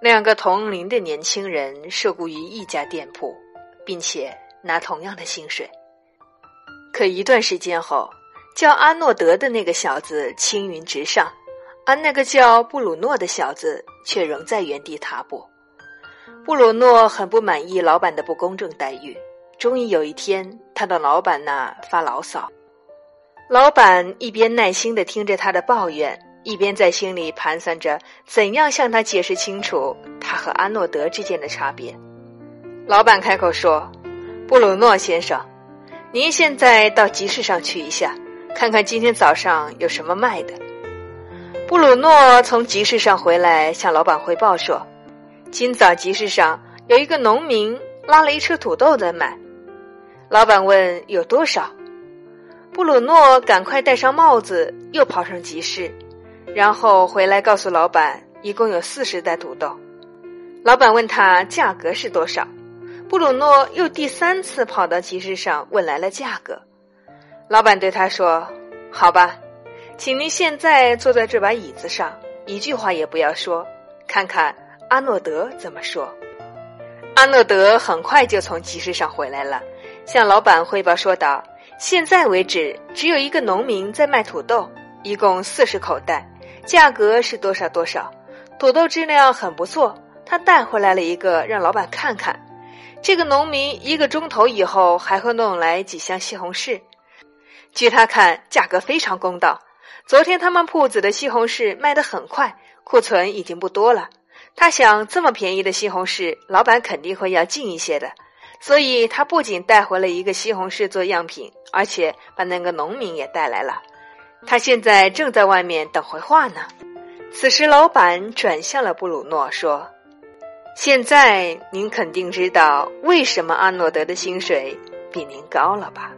两个同龄的年轻人受雇于一家店铺，并且拿同样的薪水。可一段时间后，叫阿诺德的那个小子青云直上，而那个叫布鲁诺的小子却仍在原地踏步。布鲁诺很不满意老板的不公正待遇，终于有一天，他到老板那发牢骚。老板一边耐心的听着他的抱怨。一边在心里盘算着怎样向他解释清楚他和阿诺德之间的差别，老板开口说：“布鲁诺先生，您现在到集市上去一下，看看今天早上有什么卖的。”布鲁诺从集市上回来，向老板汇报说：“今早集市上有一个农民拉了一车土豆在卖。”老板问：“有多少？”布鲁诺赶快戴上帽子，又跑上集市。然后回来告诉老板，一共有四十袋土豆。老板问他价格是多少，布鲁诺又第三次跑到集市上问来了价格。老板对他说：“好吧，请您现在坐在这把椅子上，一句话也不要说，看看阿诺德怎么说。”阿诺德很快就从集市上回来了，向老板汇报说道：“现在为止，只有一个农民在卖土豆，一共四十口袋。”价格是多少多少？土豆质量很不错，他带回来了一个，让老板看看。这个农民一个钟头以后还会弄来几箱西红柿，据他看，价格非常公道。昨天他们铺子的西红柿卖得很快，库存已经不多了。他想，这么便宜的西红柿，老板肯定会要进一些的，所以他不仅带回了一个西红柿做样品，而且把那个农民也带来了。他现在正在外面等回话呢。此时，老板转向了布鲁诺，说：“现在您肯定知道为什么阿诺德的薪水比您高了吧？”